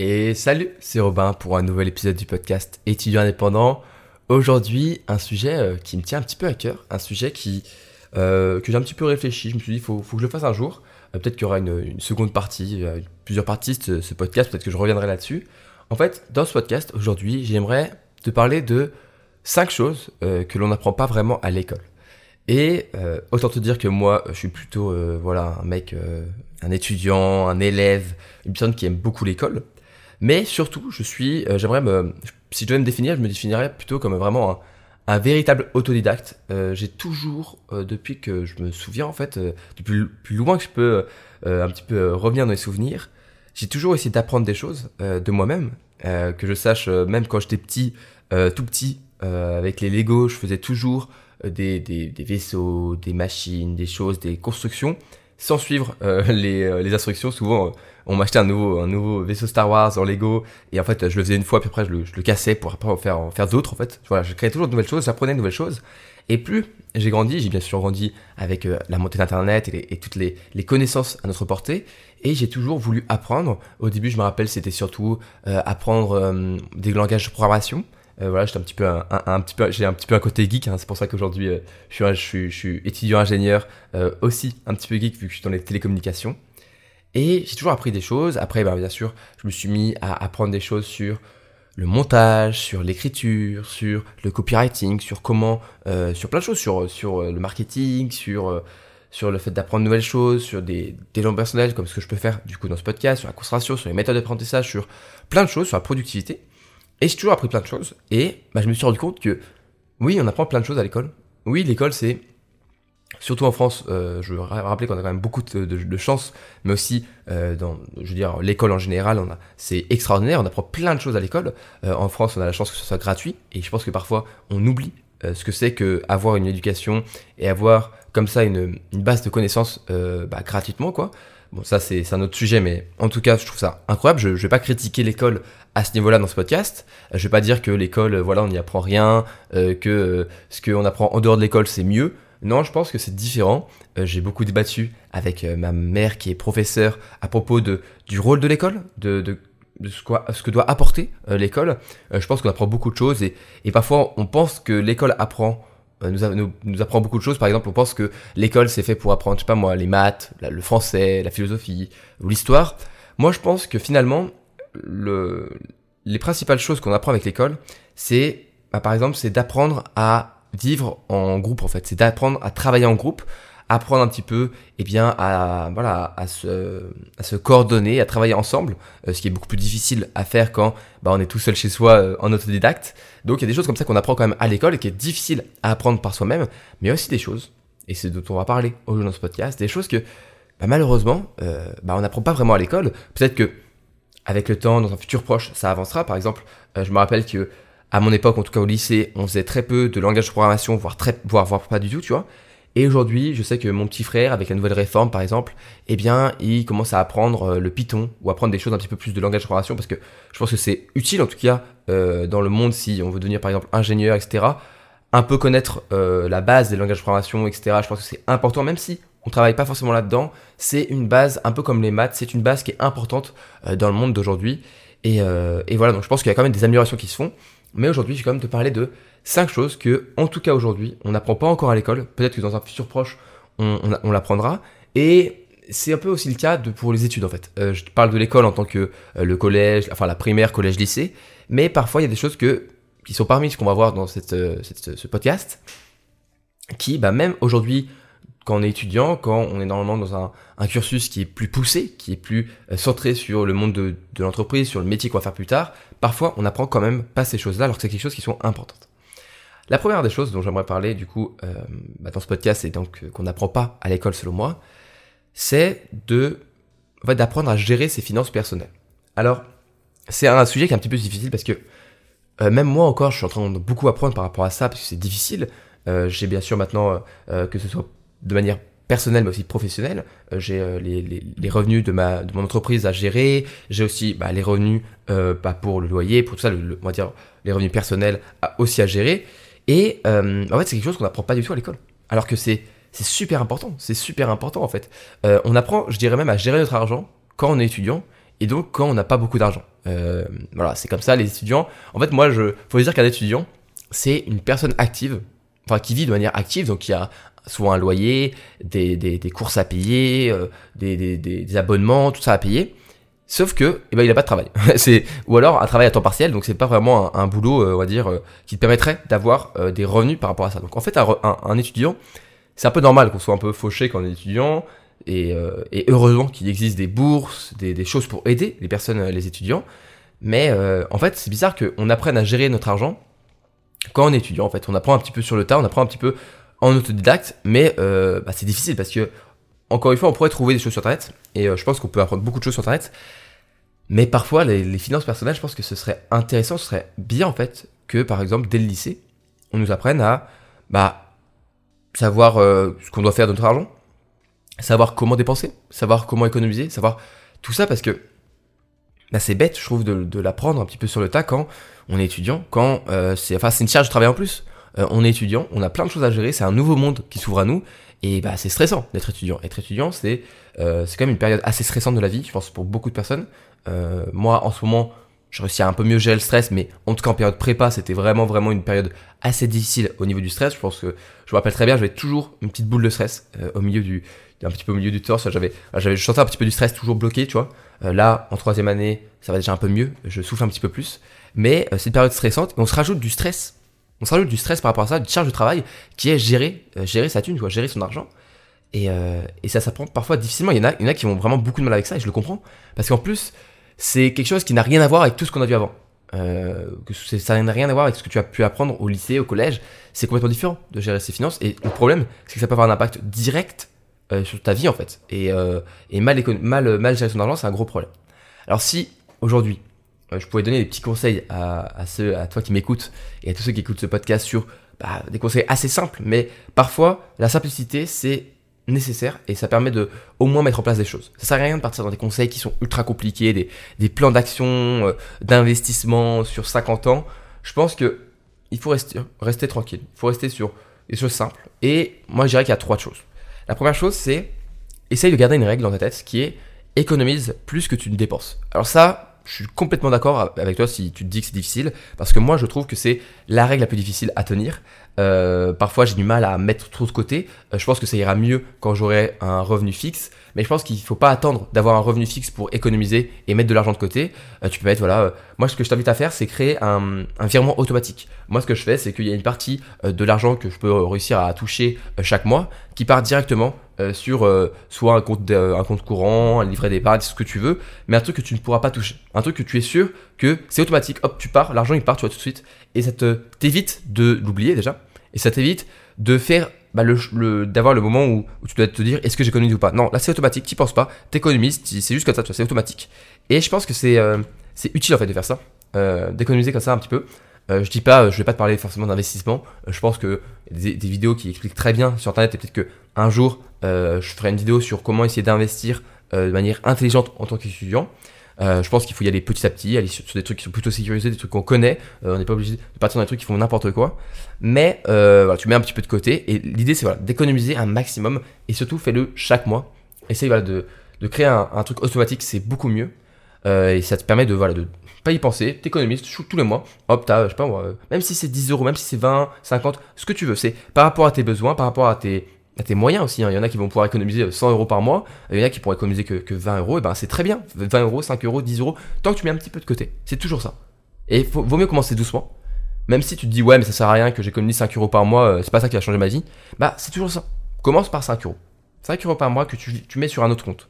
Et salut, c'est Robin pour un nouvel épisode du podcast Étudiant indépendant. Aujourd'hui, un sujet euh, qui me tient un petit peu à cœur, un sujet qui, euh, que j'ai un petit peu réfléchi. Je me suis dit, il faut, que je le fasse un jour. Euh, peut-être qu'il y aura une, seconde partie, plusieurs parties de ce, podcast, peut-être que je reviendrai là-dessus. En fait, dans ce podcast, aujourd'hui, j'aimerais te parler de cinq choses que l'on n'apprend pas vraiment à l'école. Et autant te dire que moi, je suis plutôt voilà un mec, un étudiant, un élève, une personne qui aime beaucoup l'école. Mais surtout, je suis, euh, j'aimerais me, si je devais me définir, je me définirais plutôt comme vraiment un, véritable autodidacte. Euh, j'ai toujours, euh, depuis que je me souviens en fait, depuis plus loin que je peux un petit peu revenir dans les souvenirs, j'ai toujours essayé d'apprendre des choses de moi-même, que je sache même quand j'étais petit, tout petit, avec les Lego, je faisais toujours des, des, des, vaisseaux, des machines, des choses, des constructions, sans suivre les, les instructions. Souvent, on m'achetait un nouveau, un nouveau vaisseau Star Wars en Lego, et en fait, je le faisais une fois, puis après, je le, je le cassais pour après en faire, en faire d'autres, en fait. Voilà, je créais toujours de nouvelles choses, j'apprenais de nouvelles choses. Et plus j'ai grandi, j'ai bien sûr grandi avec euh, la montée d'Internet et, toutes les, les, connaissances à notre portée, et j'ai toujours voulu apprendre. Au début, je me rappelle, c'était surtout euh, apprendre euh, des langages de programmation. Voilà, j'étais un petit peu un, un, petit peu, j'ai un petit peu un côté geek. Hein, c'est pour ça qu'aujourd'hui, je suis, je, suis, étudiant ingénieur, aussi un petit peu geek vu que je suis dans les télécommunications. Et j'ai toujours appris des choses. Après, bah, bien sûr, je me suis mis à apprendre des choses sur le montage, sur l'écriture, sur le copywriting, sur comment, euh, sur plein de choses, sur, sur euh, le marketing, sur, euh, sur le fait d'apprendre de nouvelles choses, sur des développements personnels, comme ce que je peux faire du coup dans ce podcast, sur la concentration, sur les méthodes d'apprentissage, sur plein de choses, sur la productivité. Et j'ai toujours appris plein de choses. Et bah, je me suis rendu compte que oui, on apprend plein de choses à l'école. Oui, l'école, c'est Surtout en France, euh, je veux rappeler qu'on a quand même beaucoup de, chance, mais aussi euh, dans, je veux dire, l'école en général, c'est extraordinaire, on apprend plein de choses à l'école. Euh, en France, on a la chance que ce soit gratuit, et je pense que parfois on oublie ce que c'est que avoir une éducation et avoir comme ça une, base de connaissances bah, gratuitement. Bon, ça c'est, un autre sujet, mais en tout cas, je trouve ça incroyable. Je, je vais pas critiquer l'école à ce niveau-là dans ce podcast. Je vais pas dire que l'école, voilà, on n'y apprend rien, que ce qu'on apprend en dehors de l'école c'est mieux. Non, je pense que c'est différent. Euh, j'ai beaucoup débattu avec euh, ma mère qui est professeure à propos de, du rôle de l'école, de, de, de ce, quoi, ce, que doit apporter euh, l'école. je pense qu'on apprend beaucoup de choses et, et parfois on pense que l'école apprend nous, nous, apprend beaucoup de choses. Par exemple, on pense que l'école c'est fait pour apprendre, je sais pas moi, les maths, le français, la philosophie ou l'histoire. Moi, je pense que finalement, le, les principales choses qu'on apprend avec l'école, c'est, bah, par exemple, c'est d'apprendre à vivre en groupe en fait, c'est d'apprendre à travailler en groupe, apprendre un petit peu, eh bien à voilà à se, à se coordonner, à travailler ensemble, euh, ce qui est beaucoup plus difficile à faire quand bah, on est tout seul chez soi euh, en autodidacte. Donc il y a des choses comme ça qu'on apprend quand même à l'école et qui est difficile à apprendre par soi-même, mais aussi des choses, et c'est dont on va parler aujourd'hui dans ce podcast, des choses que bah, malheureusement euh, bah, on n'apprend pas vraiment à l'école. Peut-être que avec le temps, dans un futur proche, ça avancera. Par exemple, je me rappelle que à mon époque, en tout cas au lycée, on faisait très peu de langage de programmation, voire, très, voire, voire pas du tout, tu vois. Et aujourd'hui, je sais que mon petit frère, avec la nouvelle réforme par exemple, eh bien, il commence à apprendre euh, le Python ou apprendre des choses un petit peu plus de langage de programmation parce que je pense que c'est utile en tout cas euh, dans le monde si on veut devenir par exemple ingénieur, etc. Un peu connaître euh, la base des langages de programmation, etc. Je pense que c'est important, même si on travaille pas forcément là-dedans. C'est une base un peu comme les maths, c'est une base qui est importante dans le monde d'aujourd'hui. Et, et voilà, donc je pense qu'il y a quand même des améliorations qui se font. Mais aujourd'hui, je vais quand même te parler de 5 choses que, en tout cas aujourd'hui, on n'apprend pas encore à l'école. Peut-être que dans un futur proche, on, on, l'apprendra. Et c'est un peu aussi le cas de, pour les études en fait. Euh, je parle de l'école en tant que euh, le collège, enfin la primaire, collège, lycée. Mais parfois, il y a des choses que, qui sont parmi ce qu'on va voir dans cette, euh, cette, ce podcast, qui, bah, même aujourd'hui, quand on est étudiant, quand on est normalement dans un, un cursus qui est plus poussé, qui est plus centré sur le monde de, de l'entreprise, sur le métier qu'on va faire plus tard, parfois on apprend quand même pas ces choses-là alors que c'est quelque chose qui sont importantes. La première des choses dont j'aimerais parler du coup euh, bah, dans ce podcast et donc euh, qu'on n'apprend pas à l'école selon moi, c'est de d'apprendre à gérer ses finances personnelles. Alors c'est un sujet qui est un petit peu difficile parce que euh, même moi encore je suis en train de beaucoup apprendre par rapport à ça parce que c'est difficile. J'ai bien sûr maintenant que ce soit de manière personnel mais aussi professionnel. Euh, j'ai les, revenus de mon entreprise à gérer. J'ai aussi bah, les revenus bah, pour le loyer, pour tout ça, on va dire les revenus personnels aussi à gérer. Et euh, en fait, c'est quelque chose qu'on n'apprend pas du tout à l'école. Alors que c'est c'est super important. C'est super important en fait. on apprend, je dirais même, à gérer notre argent quand on est étudiant et donc quand on n'a pas beaucoup d'argent. Euh, voilà, c'est comme ça, les étudiants. En fait, moi, je faut dire qu'un étudiant, c'est une personne active, enfin qui vit de manière active, donc qui a souvent un loyer, des, des, des courses à payer, euh, des, des, abonnements, tout ça à payer. Sauf que, eh ben, il a pas de travail. c'est ou alors un travail à temps partiel, donc c'est pas vraiment un, boulot, euh, on va dire, euh, qui te permettrait d'avoir des revenus par rapport à ça. Donc en fait, un, un, étudiant, c'est un peu normal qu'on soit un peu fauché quand on est étudiant, et, et heureusement qu'il existe des bourses, des, des, choses pour aider les personnes, les étudiants. Mais en fait, c'est bizarre qu'on apprenne à gérer notre argent quand on est étudiant. En fait, on apprend un petit peu sur le tas, on apprend un petit peu en autodidacte, mais euh, bah, c'est difficile parce que, encore une fois, on pourrait trouver des choses sur Internet, et euh, je pense qu'on peut apprendre beaucoup de choses sur Internet, mais parfois, les, finances personnelles, je pense que ce serait intéressant, ce serait bien en fait que, par exemple, dès le lycée, on nous apprenne à bah, savoir euh, ce qu'on doit faire de notre argent, savoir comment dépenser, savoir comment économiser, savoir tout ça parce que bah, c'est bête, je trouve, de, l'apprendre un petit peu sur le tas quand on est étudiant, quand c'est enfin, une charge de travail en plus. Euh, on est étudiant, on a plein de choses à gérer, c'est un nouveau monde qui s'ouvre à nous, et bah c'est stressant d'être étudiant. Être étudiant, c'est euh, quand même une période assez stressante de la vie, je pense pour beaucoup de personnes. Euh, moi, en ce moment, je réussis à un peu mieux gérer le stress, mais en tout cas en période prépa, c'était vraiment vraiment une période assez difficile au niveau du stress. Je pense que je me rappelle très bien, j'avais toujours une petite boule de stress au milieu du un petit peu au milieu du torse. J'avais, j'avais, je sentais un petit peu du stress toujours bloqué, tu vois. là, en troisième année, ça va déjà un peu mieux. Je souffle un petit peu plus, mais c'est une période stressante et on se rajoute du stress on se rajoute du stress par rapport à ça, une charge de travail qui est gérer, euh, gérer sa thune, tu vois, gérer son argent. Et, euh, et ça s'apprend parfois difficilement. Il y, en a, il y en a qui ont vraiment beaucoup de mal avec ça et je le comprends. Parce qu'en plus, c'est quelque chose qui n'a rien à voir avec tout ce qu'on a vu avant. Euh, ça n'a rien à voir avec ce que tu as pu apprendre au lycée, au collège. C'est complètement différent de gérer ses finances. Et le problème, c'est que ça peut avoir un impact direct sur ta vie en fait. Et, mal, mal gérer son argent, c'est un gros problème. Alors si aujourd'hui, je pouvais donner des petits conseils à, ceux, à toi qui m'écoutes et à tous ceux qui écoutent ce podcast sur bah, des conseils assez simples, mais parfois la simplicité c'est nécessaire et ça permet de au moins mettre en place des choses. Ça sert à rien de partir dans des conseils qui sont ultra compliqués, des, des plans d'action, euh, d'investissement sur 50 ans. Je pense que il faut rester, rester tranquille, il faut rester sur des choses simples. Et moi je dirais qu'il y a trois choses. La première chose c'est essaye de garder une règle dans ta tête qui est économise plus que tu ne dépenses. Alors ça, je suis complètement d'accord avec toi si tu te dis que c'est difficile, parce que moi je trouve que c'est la règle la plus difficile à tenir. Euh, parfois j'ai du mal à mettre trop de côté. Euh, je pense que ça ira mieux quand j'aurai un revenu fixe, mais je pense qu'il ne faut pas attendre d'avoir un revenu fixe pour économiser et mettre de l'argent de côté. Euh, tu peux mettre, voilà, moi ce que je t'invite à faire, c'est créer un, un, virement automatique. Moi ce que je fais, c'est qu'il y a une partie de l'argent que je peux réussir à toucher chaque mois qui part directement euh, sur euh, soit un compte, un compte courant, un livret d'épargne, ce que tu veux, mais un truc que tu ne pourras pas toucher. Un truc que tu es sûr que c'est automatique, hop, tu pars, l'argent il part, tu vois tout de suite, et ça te t'évite de l'oublier déjà, et ça t'évite de faire bah, le, d'avoir le moment où, tu dois te dire est-ce que j'économise ou pas? Non, là c'est automatique, tu penses pas, t'économises, c'est juste comme ça, c'est automatique. Et je pense que c'est euh, c'est utile en fait de faire ça, d'économiser comme ça un petit peu. Euh, je dis pas, je vais pas te parler forcément d'investissement. Euh, je pense que des, vidéos qui expliquent très bien sur internet et peut-être que un jour euh, je ferai une vidéo sur comment essayer d'investir de manière intelligente en tant qu'étudiant. je pense qu'il faut y aller petit à petit, aller sur, des trucs qui sont plutôt sécurisés, des trucs qu'on connaît. on n'est pas obligé de partir dans des trucs qui font n'importe quoi. Mais voilà, tu mets un petit peu de côté et l'idée c'est d'économiser un maximum et surtout fais-le chaque mois. Essaye de créer un, un truc automatique, c'est beaucoup mieux. et ça te permet de, voilà, de pas y penser, t'économises tous les mois, hop, t'as, je sais pas moi, même si c'est 10 euros, même si c'est 20, 50, ce que tu veux, c'est par rapport à tes besoins, par rapport à tes, moyens aussi. Hein. Il y en a qui vont pouvoir économiser 100 euros par mois, il y en a qui pourront économiser que, que 20 euros, et ben c'est très bien, 20 euros, 5 euros, 10 euros, tant que tu mets un petit peu de côté. C'est toujours ça. Et vaut mieux commencer doucement. Même si tu te dis, ouais, mais ça sert à rien que j'économise 5 euros par mois, euh, c'est pas ça qui va changer ma vie, bah c'est toujours ça. Commence par 5 euros. 5 euros par mois que tu, tu mets sur un autre compte.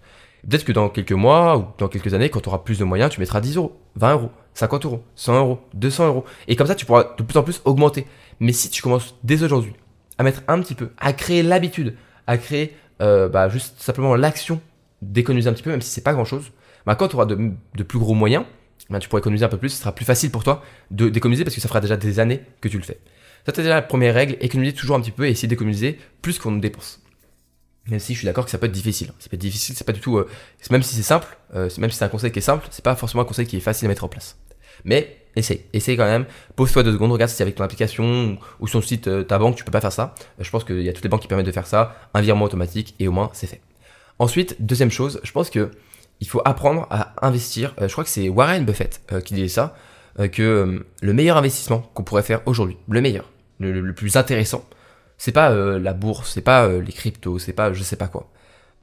Peut-être que dans quelques mois ou dans quelques années, quand tu auras plus de moyens, tu mettras 10 euros, 20 euros, 50 euros, 100 euros, 200 euros. Et comme ça, tu pourras de plus en plus augmenter. Mais si tu commences dès aujourd'hui à mettre un petit peu, à créer l'habitude, à créer euh, bah, juste simplement l'action d'économiser un petit peu, même si c'est pas grand chose, bah, quand tu auras de, plus gros moyens, bah, tu pourras économiser un peu plus, ce sera plus facile pour toi d'économiser parce que ça fera déjà des années que tu le fais. Ça, c'est déjà la première règle, économiser toujours un petit peu et essayer d'économiser plus qu'on dépense. Même si je suis d'accord que ça peut être difficile. Ça peut difficile, c'est pas du tout. Euh, même si c'est simple, euh, même si c'est un conseil qui est simple, c'est pas forcément un conseil qui est facile à mettre en place. Mais essaye, essaye quand même. Pose-toi deux secondes, regarde si avec ton application ou, sur le site euh, ta banque tu peux pas faire ça. je pense qu'il y a toutes les banques qui permettent de faire ça. Un virement automatique et au moins c'est fait. Ensuite, deuxième chose, je pense que il faut apprendre à investir. je crois que c'est Warren Buffett qui disait ça, que le meilleur investissement qu'on pourrait faire aujourd'hui, le meilleur, le, plus intéressant, c'est pas la bourse, c'est pas les cryptos, c'est pas je sais pas quoi.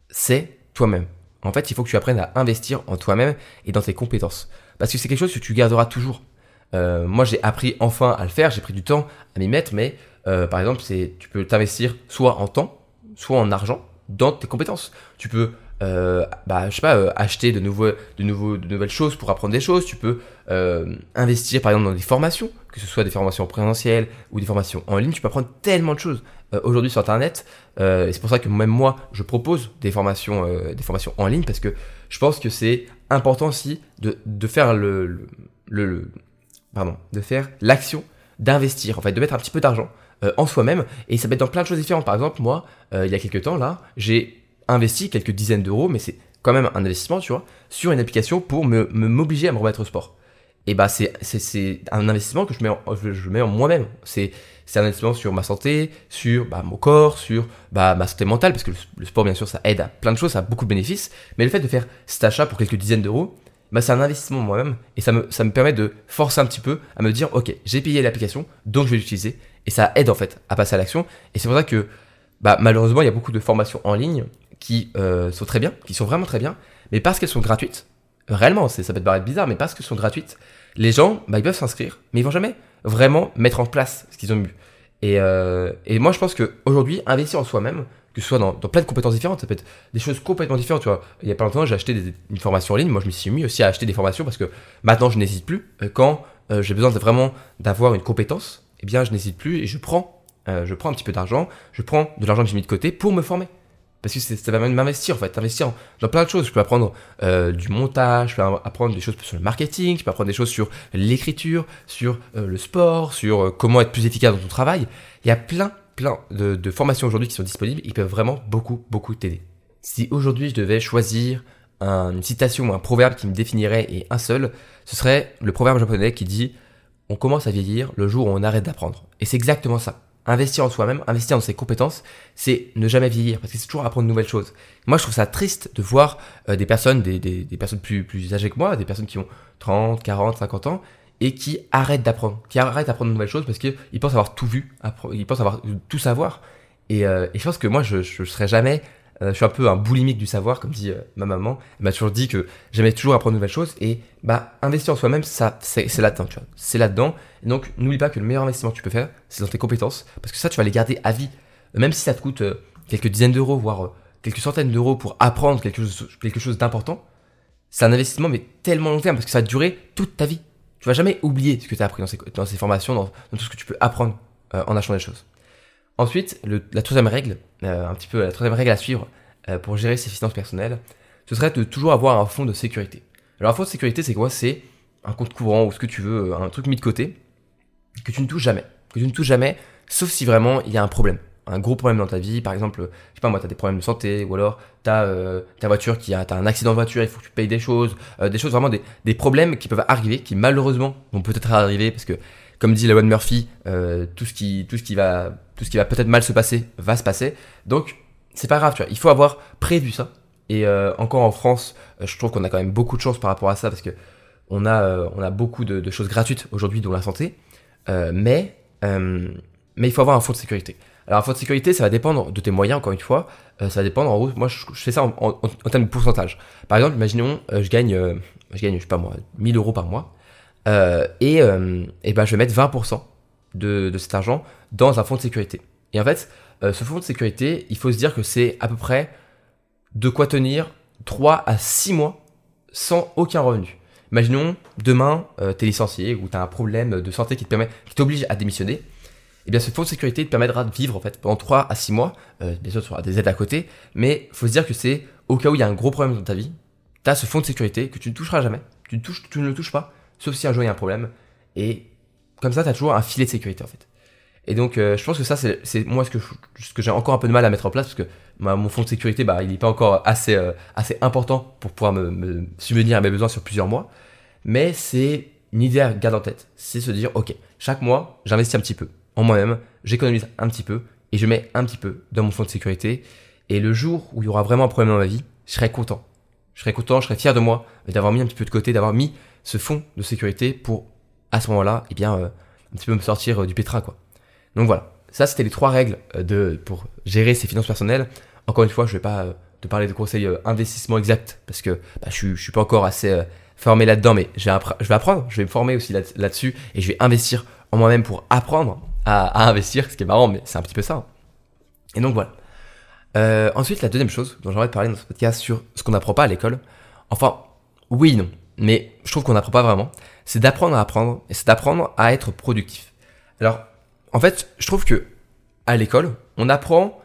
C'est toi-même. En fait, il faut que tu apprennes à investir en toi-même et dans tes compétences. Parce que c'est quelque chose que tu garderas toujours. Euh, moi, j'ai appris enfin à le faire, j'ai pris du temps à m'y mettre, mais euh, par exemple, c'est, tu peux t'investir soit en temps, soit en argent dans tes compétences. Tu peux, euh, bah, je sais pas, acheter de, nouveaux, de, nouveaux, de nouvelles choses pour apprendre des choses. Tu peux investir, par exemple, dans des formations, que ce soit des formations présentielles ou des formations en ligne. Tu peux apprendre tellement de choses aujourd'hui sur Internet. et c'est pour ça que même moi, je propose des formations, des formations en ligne parce que je pense que c'est important aussi de, de faire le, le, pardon, de faire l'action d'investir, en fait, de mettre un petit peu d'argent euh, en soi-même. Et ça peut être dans plein de choses différentes. Par exemple, moi, euh, il y a quelques temps, là, j'ai investi quelques dizaines d'euros, mais c'est quand même un investissement, tu vois, sur une application pour me m'obliger à me remettre au sport. Et bah, c'est un investissement que je mets en, je, mets en moi-même. C'est un investissement sur ma santé, sur bah, mon corps, sur bah, ma santé mentale, parce que le, sport, bien sûr, ça aide à plein de choses, ça a beaucoup de bénéfices. Mais le fait de faire cet achat pour quelques dizaines d'euros, bah, c'est un investissement moi-même et ça me, ça me permet de forcer un petit peu à me dire ok j'ai payé l'application donc je vais l'utiliser et ça aide en fait à passer à l'action et c'est pour ça que bah, malheureusement il y a beaucoup de formations en ligne qui euh, sont très bien, qui sont vraiment très bien, mais parce qu'elles sont gratuites, réellement ça peut te paraître bizarre mais parce qu'elles sont gratuites, les gens bah, ils peuvent s'inscrire mais ils vont jamais vraiment mettre en place ce qu'ils ont vu. Et, euh, et moi je pense qu'aujourd'hui investir en soi-même que ce soit dans, plein de compétences différentes, ça peut être des choses complètement différentes, tu vois. Il y a pas longtemps, j'ai acheté une formation en ligne, moi je me suis mis aussi à acheter des formations parce que maintenant je n'hésite plus. Euh, quand j'ai besoin de vraiment d'avoir une compétence, eh bien je n'hésite plus et je prends, je prends un petit peu d'argent, je prends de l'argent que j'ai mis de côté pour me former. Parce que ça va m'investir en fait, investir dans plein de choses. Je peux apprendre du montage, je peux apprendre des choses sur le marketing, je peux apprendre des choses sur l'écriture, sur le sport, sur comment être plus efficace dans ton travail. Il y a plein plein de, formations aujourd'hui qui sont disponibles, ils peuvent vraiment beaucoup, beaucoup t'aider. Si aujourd'hui je devais choisir une citation ou un proverbe qui me définirait et un seul, ce serait le proverbe japonais qui dit On commence à vieillir le jour où on arrête d'apprendre. Et c'est exactement ça. Investir en soi-même, investir dans ses compétences, c'est ne jamais vieillir, parce que c'est toujours apprendre de nouvelles choses. Moi, je trouve ça triste de voir euh, des personnes, des, des, personnes plus, plus âgées que moi, des personnes qui ont 30, 40, 50 ans, et qui arrête d'apprendre, qui arrête d'apprendre de nouvelles choses parce qu'ils pensent avoir tout vu, ils pensent avoir tout savoir. Et, euh, et je pense que moi, je, je serais jamais, je suis un peu un boulimique du savoir, comme dit euh, ma maman. Elle m'a toujours dit que j'aimais toujours apprendre de nouvelles choses. Et bah, investir en soi-même, ça, c'est là-dedans, tu vois. C'est là-dedans. Donc, n'oublie pas que le meilleur investissement que tu peux faire, c'est dans tes compétences, parce que ça, tu vas les garder à vie. Même si ça te coûte quelques dizaines d'euros, voire quelques centaines d'euros pour apprendre quelque chose, quelque chose d'important, c'est un investissement mais tellement long terme parce que ça va durer toute ta vie. Tu vas jamais oublier ce que tu as appris dans ces, formations, dans, tout ce que tu peux apprendre euh, en achetant des choses. Ensuite, la troisième règle, euh, un petit peu la troisième règle à suivre euh, pour gérer ses finances personnelles, ce serait de toujours avoir un fonds de sécurité. Alors un fonds de sécurité, c'est quoi? C'est un compte courant ou ce que tu veux, un truc mis de côté que tu ne touches jamais, que tu ne touches jamais, sauf si vraiment il y a un problème. Un gros problème dans ta vie, par exemple, je sais pas moi, tu as des problèmes de santé, ou alors tu as euh, ta voiture qui a, as un accident de voiture, il faut que tu payes des choses, euh, des choses vraiment, des, des, problèmes qui peuvent arriver, qui malheureusement vont peut-être arriver, parce que comme dit la Murphy, euh, tout ce qui, tout ce qui va, tout ce qui va peut-être mal se passer va se passer. Donc c'est pas grave, tu vois, il faut avoir prévu ça. Et encore en France, je trouve qu'on a quand même beaucoup de chance par rapport à ça, parce que on a, on a beaucoup de, choses gratuites aujourd'hui dans la santé, mais, mais il faut avoir un fonds de sécurité. Alors, un fonds de sécurité, ça va dépendre de tes moyens, encore une fois. Euh, ça va dépendre, en gros, moi, je, fais ça en, termes de pourcentage. Par exemple, imaginons, euh, je gagne, euh, je gagne, je sais pas moi, 1000 euros par mois. Et, et ben, je vais mettre 20% de, cet argent dans un fonds de sécurité. Et en fait, ce fonds de sécurité, il faut se dire que c'est à peu près de quoi tenir 3 à 6 mois sans aucun revenu. Imaginons, demain, tu es licencié ou tu as un problème de santé qui te permet, qui t'oblige à démissionner eh bien ce fonds de sécurité te permettra de vivre en fait pendant 3 à 6 mois. Euh, bien sûr, tu auras des aides à côté, mais faut se dire que c'est au cas où il y a un gros problème dans ta vie, tu as ce fonds de sécurité que tu ne toucheras jamais. Tu touches, tu ne le touches pas, sauf si un jour il y a un problème. Et comme ça, tu as toujours un filet de sécurité en fait. Et donc, euh, je pense que ça, c'est moi ce que, que j'ai encore un peu de mal à mettre en place parce que mon fonds de sécurité, bah, il n'est pas encore assez, euh, assez important pour pouvoir me, me subvenir à mes besoins sur plusieurs mois. Mais c'est une idée à garder en tête. C'est se dire, ok, chaque mois, j'investis un petit peu en moi-même, j'économise un petit peu et je mets un petit peu dans mon fonds de sécurité. Et le jour où il y aura vraiment un problème dans ma vie, je serai content. Je serais content, je serais fier de moi d'avoir mis un petit peu de côté, d'avoir mis ce fonds de sécurité pour, à ce moment-là, eh bien, euh, un petit peu me sortir euh, du pétrin, quoi. Donc voilà. Ça, c'était les trois règles euh, de, pour gérer ses finances personnelles. Encore une fois, je vais pas te parler de conseils investissement exacts parce que bah, je, suis pas encore assez formé là-dedans, mais je vais, apprendre, je vais me former aussi là-dessus et je vais investir en moi-même pour apprendre à, investir, ce qui est marrant, mais c'est un petit peu ça. Et donc voilà. Euh, ensuite, la deuxième chose dont j'aimerais te parler dans ce podcast sur ce qu'on n'apprend pas à l'école. Enfin, oui, non, mais je trouve qu'on n'apprend pas vraiment. C'est d'apprendre à apprendre et c'est d'apprendre à être productif. Alors, en fait, je trouve que à l'école, on apprend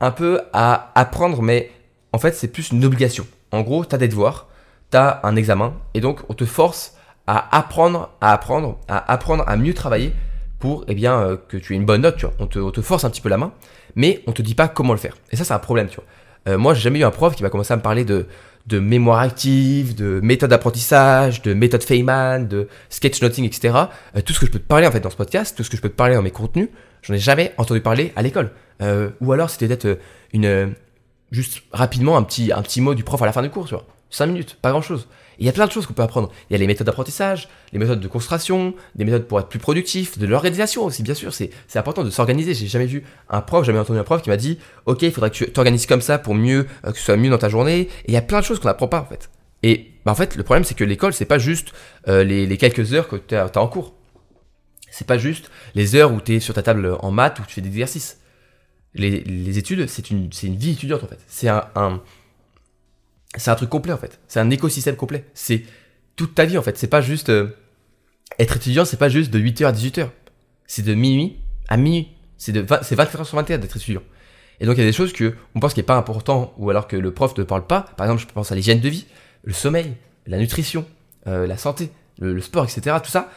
un peu à apprendre, mais en fait, c'est plus une obligation. En gros, tu as des devoirs, tu as un examen, et donc on te force à apprendre, à apprendre, à apprendre à mieux travailler pour eh bien, euh, que tu aies une bonne note. Tu vois. On, te, force un petit peu la main mais on te dit pas comment le faire. Et ça, c'est un problème, tu vois. Euh, moi, j'ai jamais eu un prof qui va commencer à me parler de, de mémoire active, de méthode d'apprentissage, de méthode Feynman, de sketchnoting, etc. Euh, tout ce que je peux te parler en fait dans ce podcast, tout ce que je peux te parler dans mes contenus, j'en ai jamais entendu parler à l'école. Euh, ou alors c'était peut-être une juste rapidement un petit un petit mot du prof à la fin du cours, tu vois. 5 minutes, pas grand chose il y a plein de choses qu'on peut apprendre. Il y a les méthodes d'apprentissage, les méthodes de concentration, des méthodes pour être plus productif, de l'organisation aussi, bien sûr. C'est, important de s'organiser. J'ai jamais vu un prof, jamais entendu un prof qui m'a dit Ok, il faudrait que tu t'organises comme ça pour mieux, euh, que ce soit mieux dans ta journée. Et il y a plein de choses qu'on n'apprend pas en fait. Et bah, en fait, le problème, c'est que l'école, c'est pas juste euh, les, quelques heures que tu as, en cours. C'est pas juste les heures où tu es sur ta table en maths, où tu fais des exercices. Les, études, c'est une, une vie étudiante en fait. C'est un c'est un truc complet en fait. C'est un écosystème complet. C'est toute ta vie en fait. C'est pas juste euh, être étudiant, c'est pas juste de 8h à 18h. C'est de minuit à minuit. C'est de c'est 24h sur 21 d'être étudiant. Et donc il y a des choses que on pense qui est pas important ou alors que le prof ne parle pas. Par exemple, je pense à l'hygiène de vie, le sommeil, la nutrition, euh, la santé, le, sport, etc. Tout ça,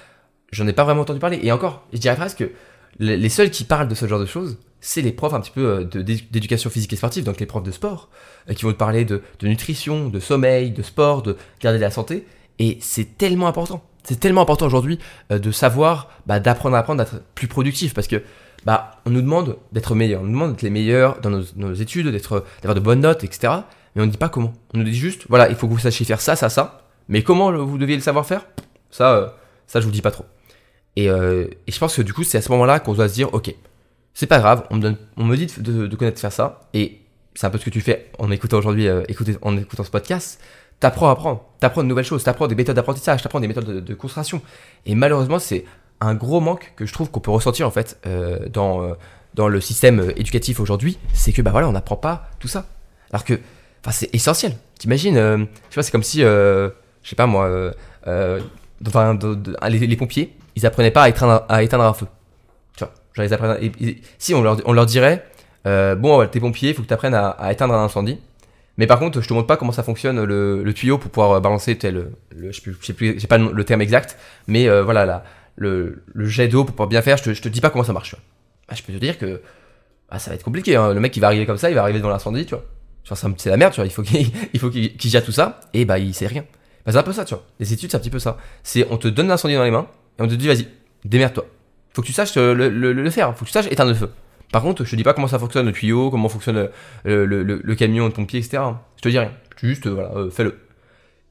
j'en ai pas vraiment entendu parler. Et encore, je dirais presque que les seuls qui parlent de ce genre de choses, c'est les profs un petit peu euh, d'éducation physique et sportive, donc les profs de sport, euh, qui vont te parler de, nutrition, de sommeil, de sport, de garder la santé. Et c'est tellement important. C'est tellement important aujourd'hui euh, de savoir, bah, d'apprendre à apprendre, d'être plus productif, parce que bah, on nous demande d'être meilleur, on nous demande d'être les meilleurs dans nos, études, d'être, d'avoir de bonnes notes, etc. Mais on ne dit pas comment. On nous dit juste, voilà, il faut que vous sachiez faire ça, ça, ça. Mais comment vous deviez le savoir faire? Ça, ça, je vous dis pas trop. Et, et je pense que du coup, c'est à ce moment-là qu'on doit se dire, ok, c'est pas grave, on me, donne, on me dit de, de, connaître faire ça, et c'est un peu ce que tu fais en écoutant aujourd'hui, euh, en écoutant ce podcast. T'apprends à apprendre, t'apprends de nouvelles choses, t'apprends des méthodes d'apprentissage, t'apprends des méthodes de, de, concentration. Et malheureusement, c'est un gros manque que je trouve qu'on peut ressentir en fait euh, dans, euh, dans le système éducatif aujourd'hui, c'est que bah voilà, on n'apprend pas tout ça. Alors que, enfin, c'est essentiel. T'imagines, je sais pas, c'est comme si, je sais pas moi, enfin, les, pompiers, ils apprenaient pas à éteindre un feu si on leur, dirait, euh, bon, t'es pompier, il faut que tu apprennes à, éteindre un incendie. Mais par contre, je te montre pas comment ça fonctionne le, tuyau pour pouvoir balancer tel, le, je sais plus, j'ai pas le, terme exact, mais euh, voilà, le, jet d'eau pour pouvoir bien faire, je te, te dis pas comment ça marche. Bah, je peux te dire que bah, ça va être compliqué. Hein. Le mec qui va arriver comme ça, il va arriver devant l'incendie, tu vois. c'est la merde, tu vois. Il faut qu'il, il tout ça, et bah il sait rien. Bah, c'est un peu ça, tu vois. Les études, c'est un petit peu ça. C'est on te donne l'incendie dans les mains et on te dit vas-y, démerde-toi. Faut que tu saches le, le, le faire. Faut que tu saches éteindre le feu. Par contre, je te dis pas comment ça fonctionne le tuyau, comment fonctionne le, le, le camion de pompier, etc. Je te dis rien. Juste, voilà, euh, fais-le.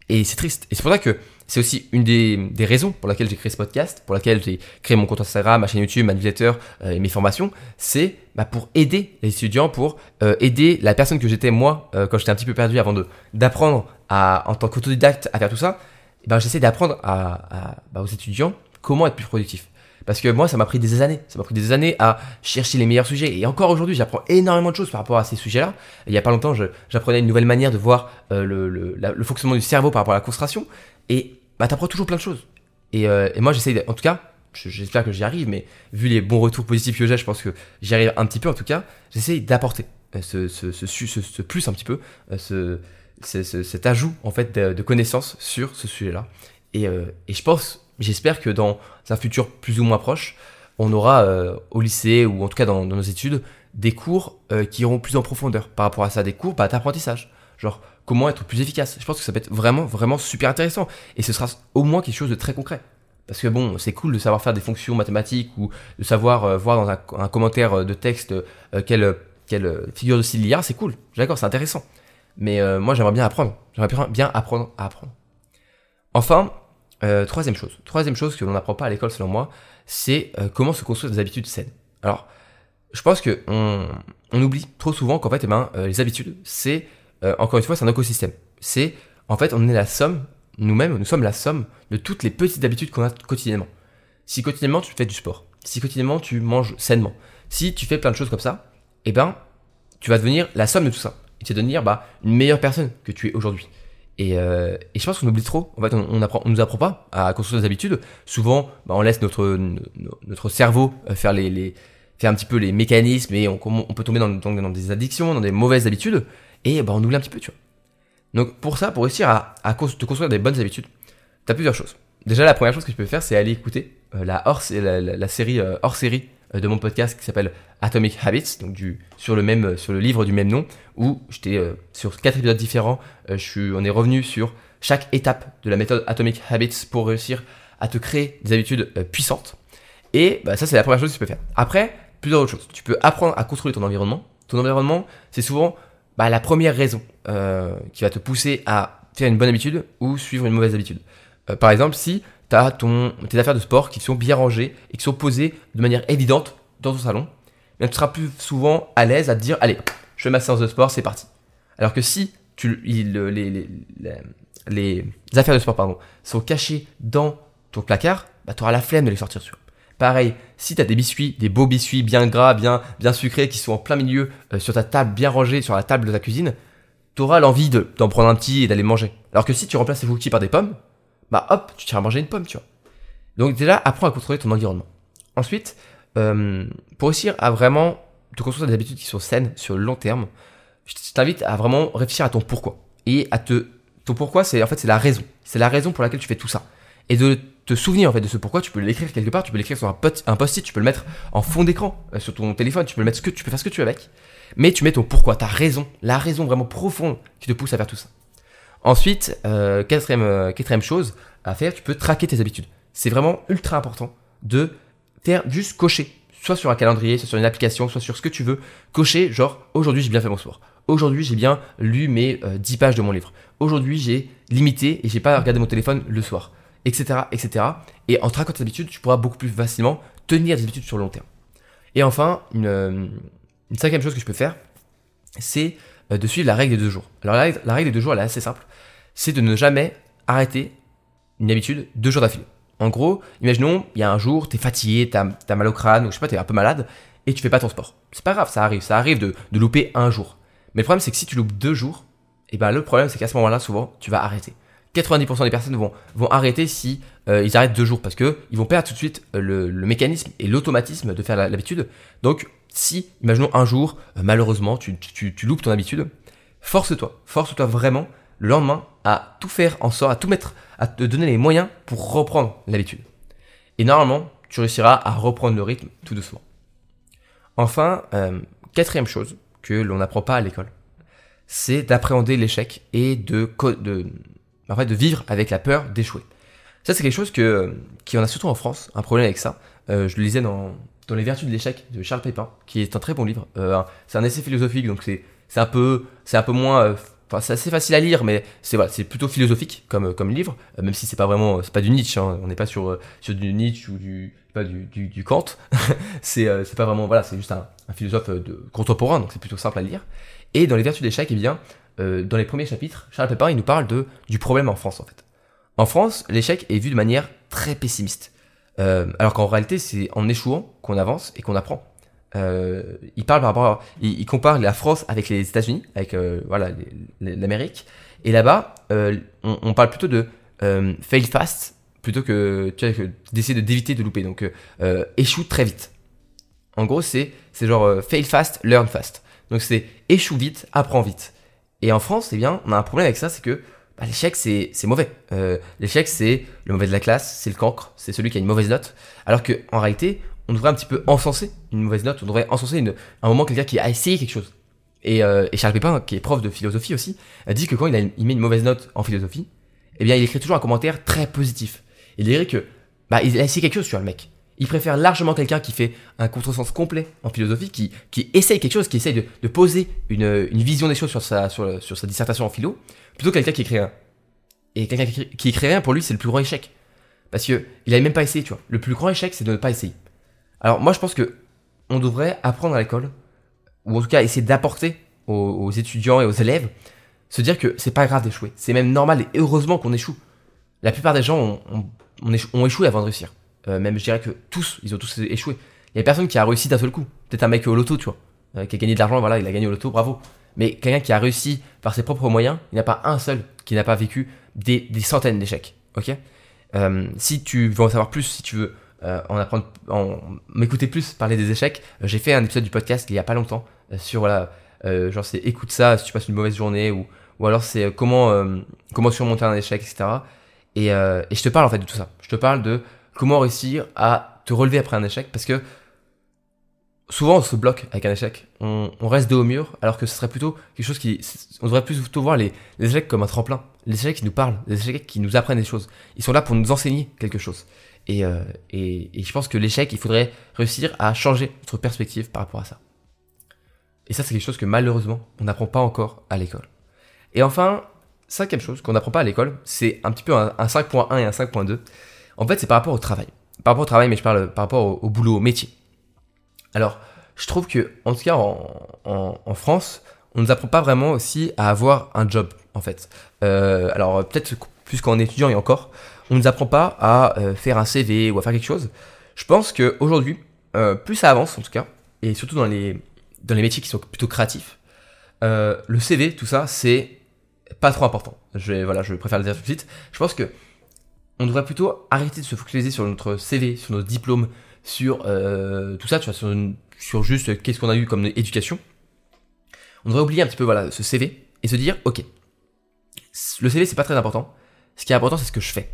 Et c'est triste. Et c'est pour ça que c'est aussi une des, raisons pour laquelle j'ai créé ce podcast, pour laquelle j'ai créé mon compte Instagram, ma chaîne YouTube, ma newsletter euh, et mes formations. C'est bah, pour aider les étudiants, pour euh, aider la personne que j'étais moi quand j'étais un petit peu perdu avant d'apprendre en tant qu'autodidacte à faire tout ça. ben, j'essaie d'apprendre à bah, aux étudiants comment être plus productif. Parce que moi, ça m'a pris des années. Ça m'a pris des années à chercher les meilleurs sujets. Et encore aujourd'hui, j'apprends énormément de choses par rapport à ces sujets-là. Il y a pas longtemps, j'apprenais une nouvelle manière de voir euh, le, fonctionnement du cerveau par rapport à la concentration. Et bah, apprends toujours plein de choses. Et, euh, moi, j'essaye, en tout cas, j'espère que j'y arrive, mais vu les bons retours positifs que j'ai, je pense que j'y arrive un petit peu en tout cas. J'essaye d'apporter euh, ce, plus un petit peu, ce, cet ajout en fait de connaissances sur ce sujet-là. Et, et je pense J'espère que dans un futur plus ou moins proche, on aura euh, au lycée ou en tout cas dans, nos études des cours euh, qui iront plus en profondeur par rapport à ça, des cours bah, d'apprentissage. Genre comment être plus efficace. Je pense que ça peut être vraiment, vraiment super intéressant. Et ce sera au moins quelque chose de très concret. Parce que bon, c'est cool de savoir faire des fonctions mathématiques ou de savoir euh, voir dans un, commentaire de texte quelle, quelle figure de style il y a, c'est cool. D'accord, c'est intéressant. Mais euh, moi, j'aimerais bien apprendre. J'aimerais bien apprendre à apprendre. Enfin, euh, troisième chose. Troisième chose que l'on n'apprend pas à l'école, selon moi, c'est euh, comment se construire des habitudes saines. Alors, je pense que on, oublie trop souvent qu'en fait, eh ben, les habitudes, c'est encore une fois, c'est un écosystème. C'est en fait, on est la somme, nous-mêmes, nous sommes la somme de toutes les petites habitudes qu'on a quotidiennement. Si quotidiennement tu fais du sport, si quotidiennement tu manges sainement, si tu fais plein de choses comme ça, eh ben, tu vas devenir la somme de tout ça. Et tu vas devenir bah, une meilleure personne que tu es aujourd'hui. Et, euh, et, je pense qu'on oublie trop. En fait, on, on, nous apprend pas à construire des habitudes. Souvent, bah, on laisse notre, cerveau euh, faire, les, faire un petit peu les mécanismes et on, peut tomber dans, des addictions, dans des mauvaises habitudes. Et bah, on oublie un petit peu, tu vois. Donc, pour ça, pour réussir à, te construire des bonnes habitudes, tu as plusieurs choses. Déjà, la première chose que tu peux faire, c'est aller écouter euh, la, hors, la, série hors série de mon podcast qui s'appelle Atomic Habits, donc du, sur, le même, sur le livre du même nom, où j'étais euh, sur quatre épisodes différents, euh, je suis, on est revenu sur chaque étape de la méthode Atomic Habits pour réussir à te créer des habitudes euh, puissantes. Et bah, ça, c'est la première chose que tu peux faire. Après, plusieurs autres choses. Tu peux apprendre à contrôler ton environnement. Ton environnement, c'est souvent bah, la première raison qui va te pousser à faire une bonne habitude ou suivre une mauvaise habitude. par exemple, si tu as ton, tes affaires de sport qui sont bien rangées et qui sont posées de manière évidente dans ton salon, tu seras plus souvent à l'aise à te dire allez, je fais ma séance de sport, c'est parti. Alors que si tu, les, les, les, affaires de sport pardon, sont cachées dans ton placard, bah, tu auras la flemme de les sortir sur. Pareil, si tu as des biscuits, des beaux biscuits bien gras, bien, bien sucrés, qui sont en plein milieu euh, sur ta table, bien rangés sur la table de ta cuisine, tu auras l'envie d'en prendre un petit et d'aller manger. Alors que si tu remplaces les cookies par des pommes, bah hop, tu tiens à manger une pomme, tu vois. Donc déjà, apprends à contrôler ton environnement. Ensuite, euh, pour réussir à vraiment te construire des habitudes qui sont saines sur le long terme, je t'invite à vraiment réfléchir à ton pourquoi. Et à te. Ton pourquoi, c'est en fait c'est la raison. C'est la raison pour laquelle tu fais tout ça. Et de te souvenir en fait de ce pourquoi, tu peux l'écrire quelque part, tu peux l'écrire sur un, post-it, tu peux le mettre en fond d'écran euh, sur ton téléphone, tu peux le mettre ce que tu peux faire ce que tu veux avec. Mais tu mets ton pourquoi, ta raison, la raison vraiment profonde qui te pousse à faire tout ça. Ensuite, euh, quatrième, euh, quatrième chose à faire, tu peux traquer tes habitudes. C'est vraiment ultra important de faire juste cocher soit sur un calendrier, soit sur une application, soit sur ce que tu veux, cocher genre aujourd'hui j'ai bien fait mon sport. Aujourd'hui j'ai bien lu mes 10 euh, pages de mon livre. Aujourd'hui j'ai limité et j'ai pas regardé mon téléphone le soir, etc., etc. Et en traquant tes habitudes, tu pourras beaucoup plus facilement tenir des habitudes sur le long terme. Et enfin, une, cinquième chose que je peux faire, c'est de suivre la règle des deux jours. Alors la, règle des deux jours, elle est assez simple. C'est de ne jamais arrêter une habitude deux jours d'affilée. En gros, imaginons, il y a un jour, t'es fatigué, t'as as mal au crâne, ou je sais pas, t'es un peu malade, et tu fais pas ton sport. C'est pas grave, ça arrive, ça arrive de, louper un jour. Mais le problème, c'est que si tu loupes deux jours, et eh ben le problème, c'est qu'à ce moment-là, souvent, tu vas arrêter. 90% des personnes vont, arrêter si euh, ils arrêtent deux jours parce que ils vont perdre tout de suite euh, le, mécanisme et l'automatisme de faire l'habitude. Donc, si, imaginons un jour, euh, malheureusement, tu, loupes ton habitude, force-toi, force-toi vraiment le lendemain à tout faire en sorte, à tout mettre, à te donner les moyens pour reprendre l'habitude. Et normalement, tu réussiras à reprendre le rythme tout doucement. Enfin, euh, quatrième chose que l'on n'apprend pas à l'école, c'est d'appréhender l'échec et de, de, en fait, de vivre avec la peur d'échouer. Ça, c'est quelque chose que, qui en a surtout en France, un problème avec ça. Euh, je le lisais dans, dans Les Vertus de l'échec de Charles Pépin, qui est un très bon livre. Euh, c'est un essai philosophique, donc c'est, un peu, c'est un peu moins Enfin, c'est assez facile à lire, mais c'est voilà, c'est plutôt philosophique comme, comme livre, euh, même si c'est pas vraiment, c'est pas du Nietzsche, hein. on n'est pas sur, euh, sur du Nietzsche ou du, pas du, du, Kant, c'est, euh, pas vraiment, voilà, c'est juste un, un, philosophe de, contemporain, donc c'est plutôt simple à lire. Et dans les vertus d'échec, eh bien, dans les premiers chapitres, Charles Pépin, il nous parle de, du problème en France, en fait. En France, l'échec est vu de manière très pessimiste. Alors qu'en réalité, c'est en échouant qu'on avance et qu'on apprend. Euh, il parle par rapport, il, compare la France avec les États-Unis, avec euh, voilà l'Amérique. Et là-bas, euh, on, parle plutôt de fail fast plutôt que tu d'essayer de d'éviter de louper. Donc échoue très vite. En gros, c'est c'est genre fail fast, learn fast. Donc c'est échoue vite, apprends vite. Et en France, eh bien, on a un problème avec ça, c'est que bah, l'échec c'est mauvais. l'échec c'est le mauvais de la classe, c'est le cancre, c'est celui qui a une mauvaise note. Alors que en réalité, on devrait un petit peu encenser une mauvaise note, on devrait encenser un moment quelqu'un qui a essayé quelque chose. Et, euh, et, Charles Pépin, qui est prof de philosophie aussi, a dit que quand il, a, il met une mauvaise note en philosophie, eh bien il écrit toujours un commentaire très positif. Il dirait que bah il a essayé quelque chose sur le mec. Ils préfèrent largement quelqu'un qui fait un contresens complet en philosophie, qui, qui essaye quelque chose, qui essaye de, poser une, vision des choses sur sa, sur, sa dissertation en philo, plutôt que quelqu'un qui écrit rien. Et quelqu'un qui, écrit rien, pour lui, c'est le plus grand échec. Parce que il même pas essayé, tu vois. Le plus grand échec, c'est de ne pas essayer. Alors moi, je pense que on devrait apprendre à l'école, ou en tout cas essayer d'apporter aux, étudiants et aux élèves, se dire que c'est pas grave d'échouer. C'est même normal et heureusement qu'on échoue. La plupart des gens ont, échoué avant de réussir. Euh, même je dirais que tous, ils ont tous échoué. Il y a personne qui a réussi d'un seul coup. Peut-être un mec au loto, tu vois, euh, qui a gagné de l'argent, voilà, il a gagné au loto, bravo. Mais quelqu'un qui a réussi par ses propres moyens, il n'y a pas un seul qui n'a pas vécu des, centaines d'échecs. Ok? Euh, Si tu veux en savoir plus, si tu veux en apprendre, en m'écouter plus parler des échecs, j'ai fait un épisode du podcast il y a pas longtemps sur voilà, genre c'est écoute ça si tu passes une mauvaise journée ou ou alors c'est comment comment surmonter un échec, etc. Et, et je te parle en fait de tout ça. Je te parle de comment réussir à te relever après un échec parce que souvent on se bloque avec un échec, on, reste dos au mur alors que ce serait plutôt quelque chose qui... On devrait plutôt voir les, échecs comme un tremplin, les échecs qui nous parlent, les échecs qui nous apprennent des choses. Ils sont là pour nous enseigner quelque chose. Et, euh, et, je pense que l'échec, il faudrait réussir à changer notre perspective par rapport à ça. Et ça, c'est quelque chose que malheureusement, on n'apprend pas encore à l'école. Et enfin, cinquième chose qu'on n'apprend pas à l'école, c'est un petit peu un, un 5.1 et un 5.2. En fait, c'est par rapport au travail. Par rapport au travail, mais je parle par rapport au, boulot, au métier. Alors, je trouve que, en tout cas, en, France, on ne nous apprend pas vraiment aussi à avoir un job, en fait. Euh, alors, peut-être plus qu'en étudiant et encore, on ne nous apprend pas à euh, faire un CV ou à faire quelque chose. Je pense qu'aujourd'hui, euh, plus ça avance, en tout cas, et surtout dans les, dans les métiers qui sont plutôt créatifs, le CV, tout ça, c'est pas trop important. Je, voilà, je préfère le dire tout de suite. Je pense que on devrait plutôt arrêter de se focaliser sur notre CV, sur nos diplômes, sur euh, tout ça, sur, juste qu'est-ce qu'on a eu comme éducation. On devrait oublier un petit peu voilà ce CV et se dire ok, le CV c'est pas très important. Ce qui est important c'est ce que je fais.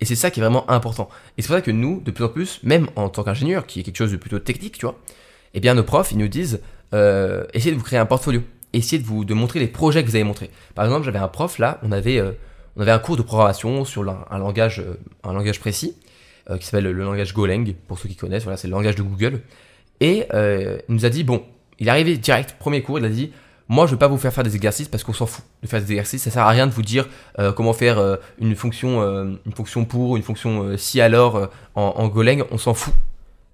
Et c'est ça qui est vraiment important. Et c'est pour ça que nous, de plus en plus, même en tant qu'ingénieur, qui est quelque chose de plutôt technique, tu vois, eh bien nos profs, ils nous disent, euh, essayez de vous créer un portfolio, essayez de vous de montrer les projets que vous avez montrés. Par exemple, j'avais un prof là, on avait euh, on avait un cours de programmation sur un, langage, euh, un langage précis, euh, qui s'appelle le, langage Golang, pour ceux qui connaissent, voilà, c'est le langage de Google. Et euh, il nous a dit, bon, il est arrivé direct, premier cours, il a dit, moi je vais pas vous faire faire des exercices parce qu'on s'en fout de faire des exercices, ça sert à rien de vous dire comment faire une, fonction, une fonction pour, une fonction si alors en, Golang, on s'en fout.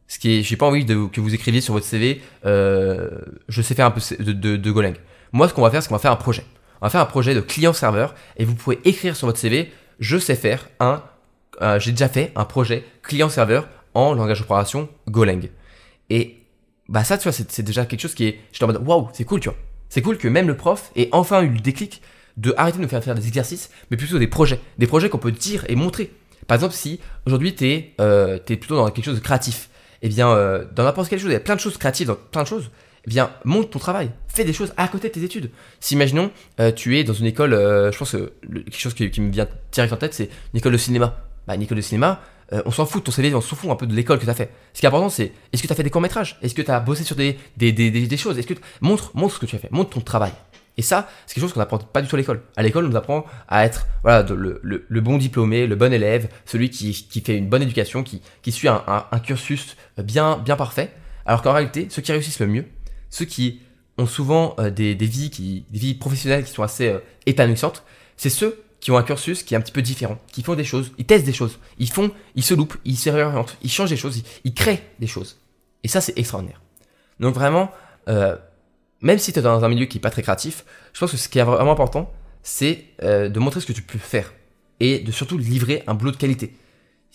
Ce qui est, j'ai pas envie que vous écriviez sur votre CV, je sais faire un peu de, de Golang. Moi, ce qu'on va faire, c'est qu'on va faire un projet on va faire un projet de client-serveur et vous pouvez écrire sur votre CV, je sais faire un, euh, j'ai déjà fait un projet client-serveur en langage de programmation Golang. Et bah ça, tu vois, c'est déjà quelque chose qui est, je en mode, waouh, c'est cool, tu vois. C'est cool que même le prof ait enfin eu le déclic de arrêter de nous faire faire des exercices, mais plutôt des projets. Des projets qu'on peut dire et montrer. Par exemple, si aujourd'hui tu es, euh, plutôt dans quelque chose de créatif, eh bien, euh, dans n'importe quelle chose, il y a plein de choses créatives dans plein de choses, bien, monte ton travail, fais des choses à côté de tes études. Si imaginons, euh, tu es dans une école, euh, je pense que quelque chose qui, me vient direct en tête, c'est une école de cinéma. Bah, une école de cinéma, euh, on s'en fout de ton CV, on s'en fout un peu de l'école que tu as fait. Ce qui est important, c'est est-ce que tu as fait des courts-métrages? Est-ce que tu as bossé sur des, des, des, des, choses? Montre, montre ce que tu as fait, montre ton travail. Et ça, c'est quelque chose qu'on n'apprend pas du tout à l'école. À l'école, on nous apprend à être voilà, le, le, bon diplômé, le bon élève, celui qui, qui fait une bonne éducation, qui, qui suit un, un, un cursus bien, bien parfait. Alors qu'en réalité, ceux qui réussissent le mieux, ceux qui ont souvent euh, des, vies qui, des vies professionnelles qui sont assez euh, épanouissantes, c'est ceux qui ont un cursus qui est un petit peu différent, qui font des choses, ils testent des choses, ils font, ils se loupent, ils se réorientent, ils changent des choses, ils, créent des choses. Et ça, c'est extraordinaire. Donc vraiment, euh, même si tu es dans un milieu qui est pas très créatif, je pense que ce qui est vraiment important, c'est de montrer ce que tu peux faire et de surtout livrer un boulot de qualité.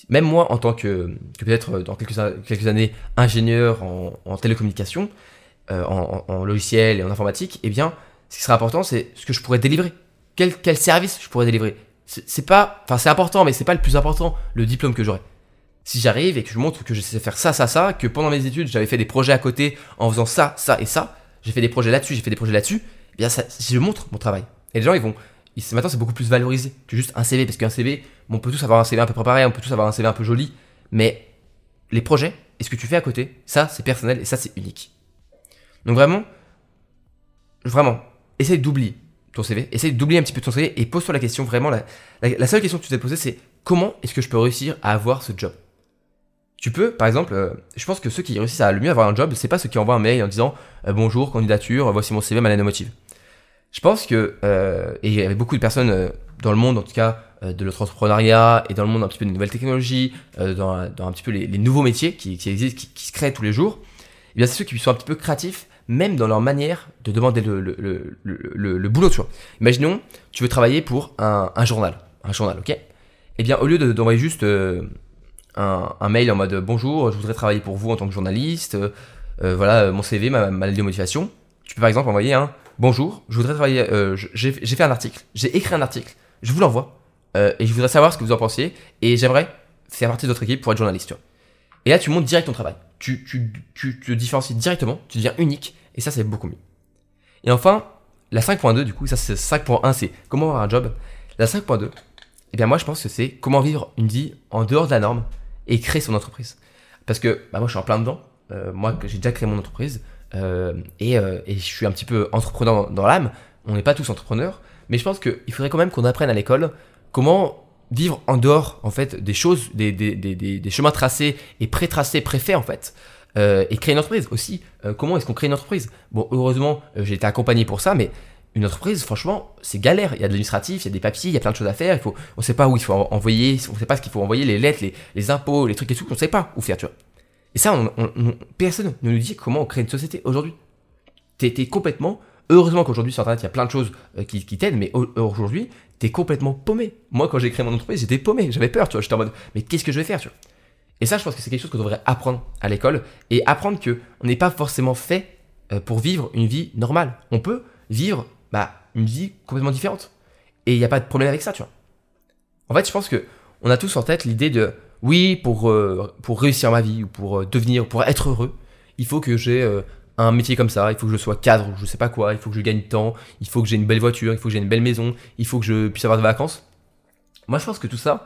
Même moi, en tant que, peut-être dans quelques, années ingénieur en, en télécommunication, euh, en, logiciel et en informatique, eh bien, ce qui sera important, c'est ce que je pourrais délivrer. Quel, quel service je pourrais délivrer. C'est pas, enfin, c'est important, mais c'est pas le plus important, le diplôme que j'aurai. Si j'arrive et que je montre que je sais faire ça, ça, ça, que pendant mes études, j'avais fait des projets à côté en faisant ça, ça et ça, j'ai fait des projets là-dessus, j'ai fait des projets là-dessus, eh bien, ça, si je montre mon travail. Et les gens, ils vont, maintenant, c'est beaucoup plus valorisé que juste un CV, parce qu'un CV, on peut tous avoir un CV un peu préparé, on peut tous avoir un CV un peu joli, mais les projets et ce que tu fais à côté, ça, c'est personnel et ça, c'est unique. Donc vraiment, vraiment, essaye d'oublier ton CV, essaye d'oublier un petit peu ton CV et pose-toi la question vraiment. La, seule question que tu t'es posée, c'est comment est-ce que je peux réussir à avoir ce job? Tu peux, par exemple, euh, je pense que ceux qui réussissent à le mieux avoir un job, c'est pas ceux qui envoient un mail en disant euh, bonjour, candidature, voici mon CV, ma lettre motive. Je pense que, euh, et il y avait beaucoup de personnes dans le monde, en tout cas, de l'entrepreneuriat et dans le monde un petit peu des nouvelles technologies, dans, un petit peu les, nouveaux métiers qui, existent, qui, se créent tous les jours, eh bien c'est ceux qui sont un petit peu créatifs, même dans leur manière de demander le, boulot, tu vois. Imaginons, tu veux travailler pour un, journal, un journal, ok? Eh bien, au lieu d'envoyer juste un, mail en mode bonjour, je voudrais travailler pour vous en tant que journaliste, euh, voilà mon CV, ma, ma, lettre de motivation. Tu peux par exemple envoyer un bonjour, je voudrais travailler, euh, j'ai fait un article, j'ai écrit un article, je vous l'envoie euh, et je voudrais savoir ce que vous en pensez et j'aimerais faire partie de votre équipe pour être journaliste. Et là, tu montes direct ton travail. Tu, te différencies directement, tu deviens unique et ça, c'est beaucoup mieux. Et enfin, la 5.2, du coup, ça c'est 5.1, c'est comment avoir un job. La 5.2, eh bien moi, je pense que c'est comment vivre une vie en dehors de la norme et créer son entreprise. Parce que bah, moi, je suis en plein dedans. Euh, moi, j'ai déjà créé mon entreprise euh, euh, et, je suis un petit peu entrepreneur dans, l'âme. On n'est pas tous entrepreneurs, mais je pense qu'il faudrait quand même qu'on apprenne à l'école comment vivre en dehors en fait des choses, des, des, des, des chemins tracés et pré-tracés, préfaits en fait. et créer une entreprise aussi. comment est-ce qu'on crée une entreprise? Bon, heureusement, j'ai été accompagné pour ça, mais une entreprise, franchement, c'est galère. Il y a de l'administratif, il y a des papiers, il y a plein de choses à faire. Il faut, on ne sait pas où il faut envoyer, on ne sait pas ce qu'il faut envoyer, les lettres, les, impôts, les trucs et tout, on ne sait pas où faire, tu vois. Et ça, personne ne nous dit comment on crée une société aujourd'hui. T'es complètement. Heureusement qu'aujourd'hui sur Internet, il y a plein de choses euh, qui t'aident, mais aujourd'hui, t'es complètement paumé. Moi, quand j'ai créé mon entreprise, j'étais paumé, j'avais peur, tu vois. J'étais en mode, mais qu'est-ce que je vais faire, tu vois? Et ça, je pense que c'est quelque chose qu'on devrait apprendre à l'école et apprendre que on n'est pas forcément fait euh, pour vivre une vie normale. On peut vivre bah, une vie complètement différente. Et il n'y a pas de problème avec ça, tu vois. En fait, je pense que on a tous en tête l'idée de oui, pour, euh, pour réussir ma vie ou pour euh, devenir, pour être heureux, il faut que j'ai un métier comme ça, il faut que je sois cadre, je sais pas quoi, il faut que je gagne temps, il faut que j'ai une belle voiture, il faut que j'ai une belle maison, il faut que je puisse avoir des vacances. Moi, je pense que tout ça,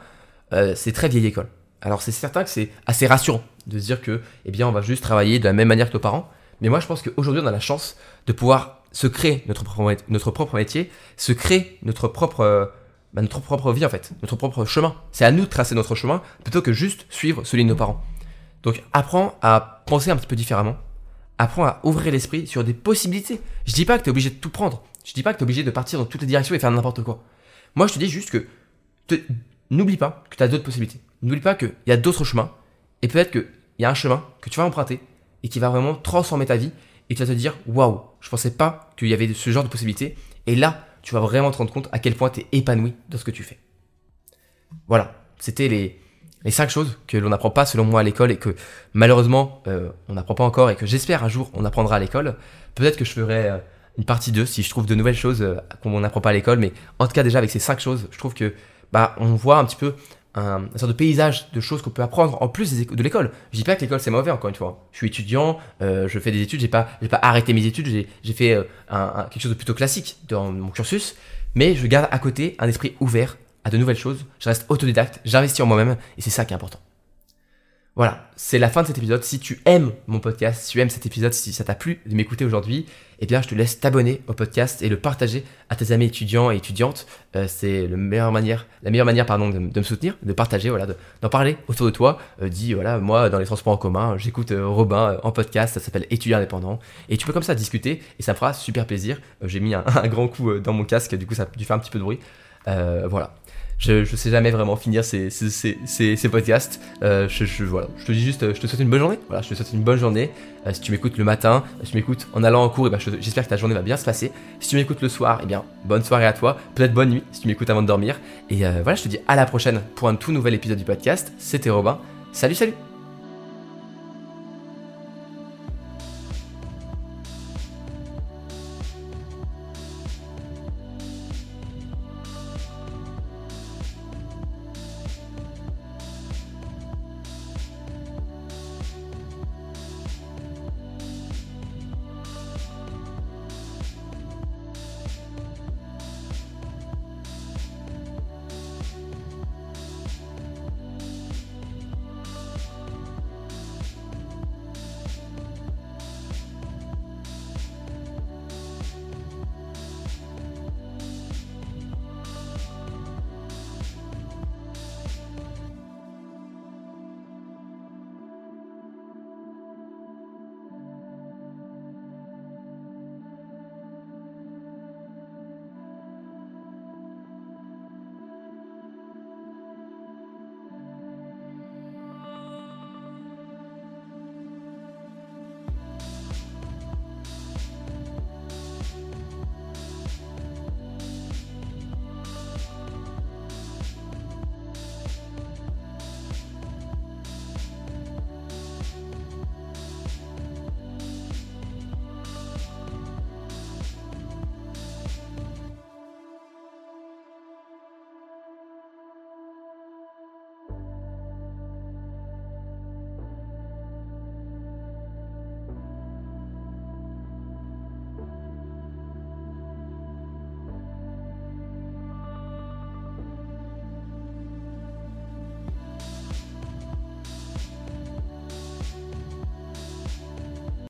c'est très vieille école. Alors, c'est certain que c'est assez rassurant de se dire que, eh bien, on va juste travailler de la même manière que nos parents. Mais moi, je pense qu'aujourd'hui, on a la chance de pouvoir se créer notre propre, notre propre métier, se créer notre propre, euh, bah, notre propre vie en fait, notre propre chemin. C'est à nous de tracer notre chemin plutôt que juste suivre celui de nos parents. Donc apprends à penser un petit peu différemment. Apprends à ouvrir l'esprit sur des possibilités. Je dis pas que tu obligé de tout prendre. Je dis pas que tu es obligé de partir dans toutes les directions et faire n'importe quoi. Moi, je te dis juste que n'oublie pas que tu as d'autres possibilités. N'oublie pas qu'il y a d'autres chemins. Et peut-être qu'il y a un chemin que tu vas emprunter et qui va vraiment transformer ta vie et tu vas te dire waouh, je pensais pas qu'il y avait ce genre de possibilités. Et là, tu vas vraiment te rendre compte à quel point tu es épanoui dans ce que tu fais. Voilà, c'était les, les cinq choses que l'on n'apprend pas selon moi à l'école et que malheureusement euh, on n'apprend pas encore et que j'espère un jour on apprendra à l'école. Peut-être que je ferai euh, une partie 2 si je trouve de nouvelles choses euh, qu'on n'apprend pas à l'école, mais en tout cas déjà avec ces cinq choses, je trouve que bah on voit un petit peu un, sorte de paysage de choses qu'on peut apprendre en plus de l'école. Je dis pas que l'école c'est mauvais encore une fois. Je suis étudiant, euh, je fais des études, j'ai pas, j'ai pas arrêté mes études, j'ai fait euh, un, quelque chose de plutôt classique dans mon cursus, mais je garde à côté un esprit ouvert à de nouvelles choses. Je reste autodidacte, j'investis en moi-même et c'est ça qui est important. Voilà, c'est la fin de cet épisode. Si tu aimes mon podcast, si tu aimes cet épisode, si ça t'a plu de m'écouter aujourd'hui, eh bien, je te laisse t'abonner au podcast et le partager à tes amis étudiants et étudiantes. Euh, c'est la meilleure manière, la meilleure manière, pardon, de, me soutenir, de partager, voilà, d'en parler autour de toi. Euh, dis, voilà, moi, dans les transports en commun, j'écoute euh, Robin en podcast, ça s'appelle Étudiant indépendant. Et tu peux comme ça discuter et ça me fera super plaisir. J'ai mis un, un, grand coup dans mon casque, du coup, ça a dû faire un petit peu de bruit. Voilà je, je sais jamais vraiment finir ces, podcasts. Euh, je, te dis juste, je te souhaite une bonne journée. Voilà, je te souhaite une bonne journée. Euh, si tu m'écoutes le matin, si tu m'écoutes en allant en cours, eh ben j'espère que ta journée va bien se passer. Si tu m'écoutes le soir, eh bien, bonne soirée à toi. Peut-être bonne nuit si tu m'écoutes avant de dormir. Et euh, voilà, je te dis à la prochaine pour un tout nouvel épisode du podcast. C'était Robin. Salut, salut